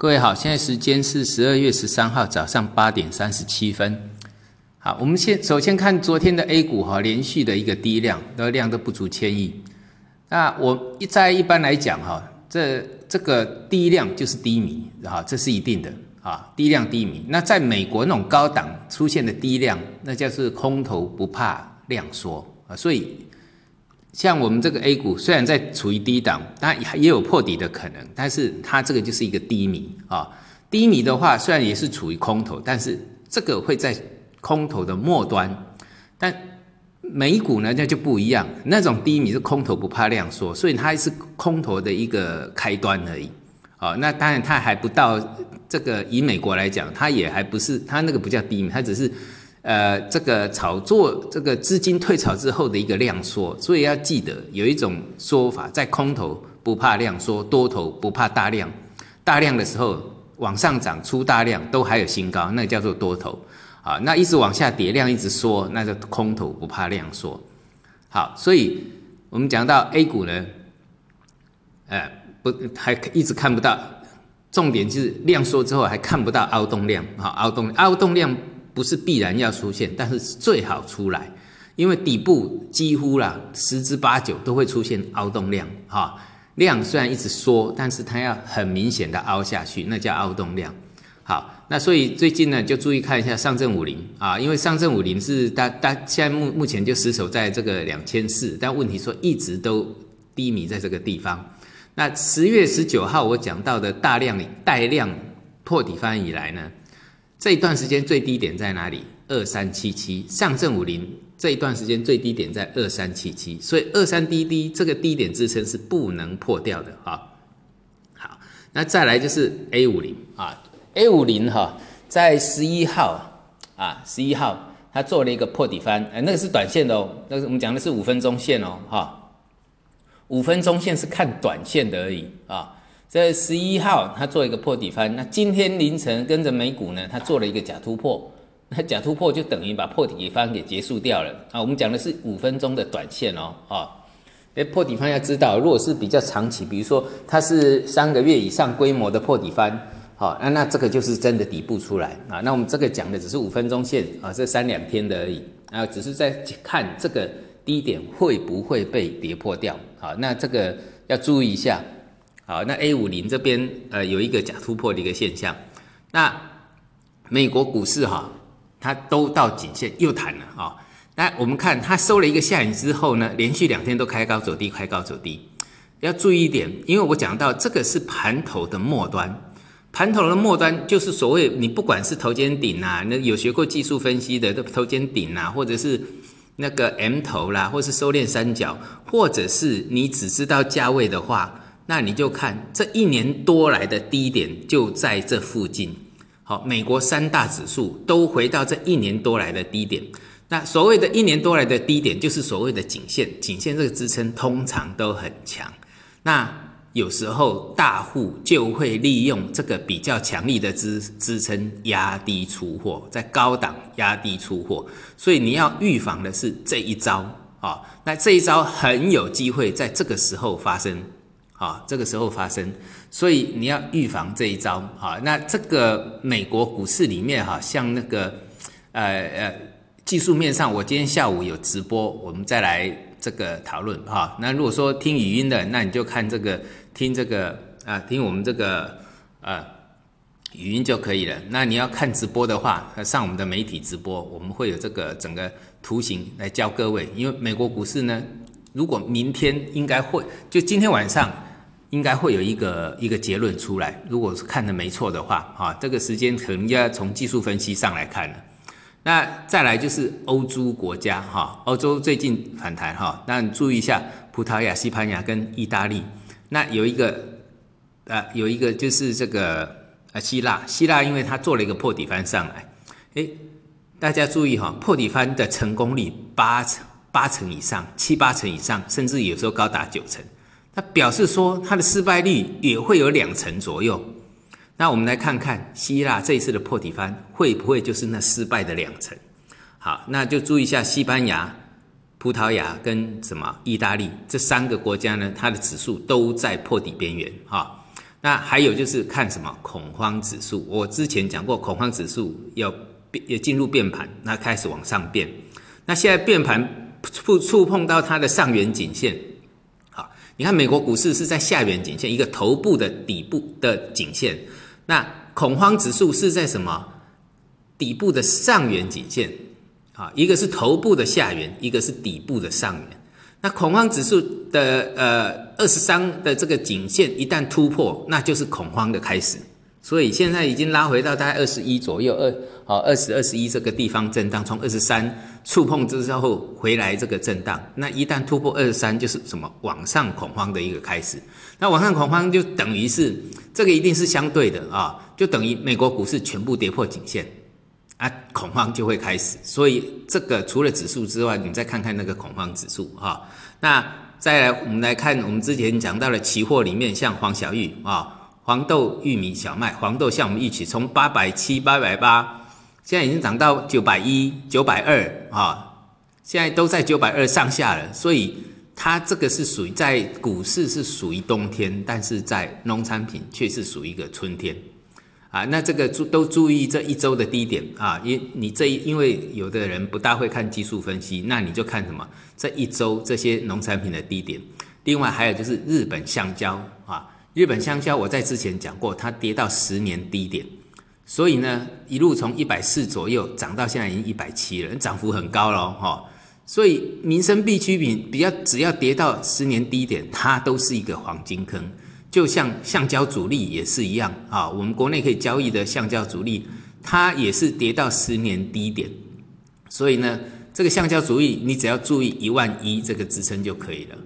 各位好，现在时间是十二月十三号早上八点三十七分。好，我们先首先看昨天的 A 股哈，连续的一个低量，的量都不足千亿。那我一在一般来讲哈，这这个低量就是低迷，哈，这是一定的啊，低量低迷。那在美国那种高档出现的低量，那叫是空头不怕量缩啊，所以。像我们这个 A 股虽然在处于低档，但也有破底的可能，但是它这个就是一个低迷啊。低迷的话，虽然也是处于空头，但是这个会在空头的末端。但美股呢，那就不一样，那种低迷是空头不怕量缩，所以它是空头的一个开端而已。哦，那当然它还不到这个，以美国来讲，它也还不是，它那个不叫低迷，它只是。呃，这个炒作，这个资金退潮之后的一个量缩，所以要记得有一种说法，在空头不怕量缩，多头不怕大量。大量的时候往上涨出大量都还有新高，那叫做多头。啊，那一直往下跌，量一直缩，那就空头不怕量缩。好，所以我们讲到 A 股呢，呃，不还一直看不到，重点就是量缩之后还看不到凹洞量，好，凹洞凹洞量。不是必然要出现，但是最好出来，因为底部几乎啦十之八九都会出现凹洞量，哈，量虽然一直缩，但是它要很明显的凹下去，那叫凹洞量。好，那所以最近呢，就注意看一下上证五零啊，因为上证五零是大大现在目目前就死守在这个两千四，但问题说一直都低迷在这个地方。那十月十九号我讲到的大量带量破底翻以来呢？这一段时间最低点在哪里？二三七七，上证五零这一段时间最低点在二三七七，所以二三低低这个低点支撑是不能破掉的哈。好，那再来就是 A 五零啊，A 五零哈，在十一号啊，十一号它做了一个破底翻，哎，那个是短线的哦，那个我们讲的是五分钟线哦，哈，五分钟线是看短线的而已啊。在十一号，它做一个破底翻。那今天凌晨跟着美股呢，它做了一个假突破。那假突破就等于把破底翻给结束掉了啊。我们讲的是五分钟的短线哦，啊，哎，破底翻要知道，如果是比较长期，比如说它是三个月以上规模的破底翻，好，那那这个就是真的底部出来啊。那我们这个讲的只是五分钟线啊，这三两天的而已啊，只是在看这个低点会不会被跌破掉啊。那这个要注意一下。好，那 A 五零这边呃有一个假突破的一个现象，那美国股市哈，它都到颈线又弹了啊。那我们看它收了一个下影之后呢，连续两天都开高走低，开高走低。要注意一点，因为我讲到这个是盘头的末端，盘头的末端就是所谓你不管是头肩顶啊，那有学过技术分析的头肩顶啊，或者是那个 M 头啦，或是收敛三角，或者是你只知道价位的话。那你就看这一年多来的低点就在这附近，好，美国三大指数都回到这一年多来的低点。那所谓的一年多来的低点，就是所谓的颈线，颈线这个支撑通常都很强。那有时候大户就会利用这个比较强力的支支撑压低出货，在高档压低出货。所以你要预防的是这一招啊，那这一招很有机会在这个时候发生。啊，这个时候发生，所以你要预防这一招啊。那这个美国股市里面哈，像那个呃呃技术面上，我今天下午有直播，我们再来这个讨论哈。那如果说听语音的，那你就看这个听这个啊，听我们这个呃语音就可以了。那你要看直播的话，上我们的媒体直播，我们会有这个整个图形来教各位。因为美国股市呢，如果明天应该会，就今天晚上。应该会有一个一个结论出来。如果是看的没错的话，啊，这个时间可能要从技术分析上来看了。那再来就是欧洲国家，哈，欧洲最近反弹，哈，那你注意一下，葡萄牙、西班牙跟意大利。那有一个，呃，有一个就是这个，呃，希腊，希腊因为它做了一个破底翻上来，诶，大家注意哈，破底翻的成功率八成、八成以上，七八成以上，甚至有时候高达九成。那表示说，它的失败率也会有两成左右。那我们来看看希腊这一次的破底翻会不会就是那失败的两成？好，那就注意一下西班牙、葡萄牙跟什么意大利这三个国家呢？它的指数都在破底边缘。哈，那还有就是看什么恐慌指数，我之前讲过，恐慌指数要变，要进入变盘，那开始往上变。那现在变盘触触碰到它的上缘颈线，你看美国股市是在下缘颈线一个头部的底部的颈线，那恐慌指数是在什么底部的上缘颈线，啊，一个是头部的下缘，一个是底部的上缘。那恐慌指数的呃二十三的这个颈线一旦突破，那就是恐慌的开始。所以现在已经拉回到大概二十一左右，二好二十二十一这个地方震荡，从二十三触碰之后回来这个震荡。那一旦突破二十三，就是什么往上恐慌的一个开始。那往上恐慌就等于是这个一定是相对的啊，就等于美国股市全部跌破颈线。啊，恐慌就会开始，所以这个除了指数之外，你再看看那个恐慌指数哈。那再来，我们来看我们之前讲到的期货里面，像黄小玉啊，黄豆、玉米、小麦，黄豆像我们一起从八百七、八百八，现在已经涨到九百一、九百二啊，现在都在九百二上下了。所以它这个是属于在股市是属于冬天，但是在农产品却是属于一个春天。啊，那这个注都注意这一周的低点啊，因你这因为有的人不大会看技术分析，那你就看什么这一周这些农产品的低点。另外还有就是日本橡胶，日本香蕉我在之前讲过，它跌到十年低点，所以呢一路从一百四左右涨到现在已经一百七了，涨幅很高了哈。所以民生必需品比较只要跌到十年低点，它都是一个黄金坑。就像橡胶主力也是一样啊，我们国内可以交易的橡胶主力，它也是跌到十年低点，所以呢，这个橡胶主力你只要注意一万一这个支撑就可以了。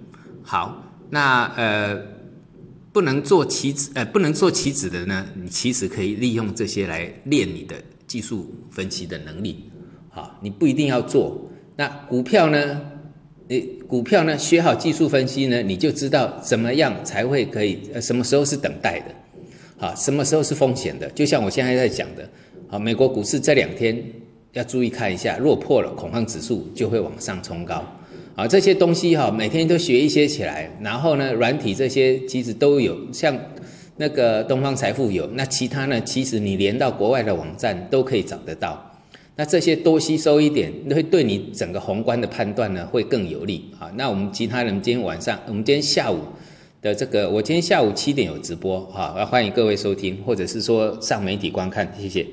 好，那呃，不能做棋子呃，不能做棋子的呢，你其实可以利用这些来练你的技术分析的能力。好，你不一定要做。那股票呢？你股票呢？学好技术分析呢，你就知道怎么样才会可以，呃，什么时候是等待的，好，什么时候是风险的。就像我现在在讲的，好，美国股市这两天要注意看一下，若破了恐慌指数就会往上冲高，啊，这些东西哈，每天都学一些起来，然后呢，软体这些其实都有，像那个东方财富有，那其他呢，其实你连到国外的网站都可以找得到。那这些多吸收一点，会对你整个宏观的判断呢，会更有利啊。那我们其他人今天晚上，我们今天下午的这个，我今天下午七点有直播啊，欢迎各位收听，或者是说上媒体观看，谢谢。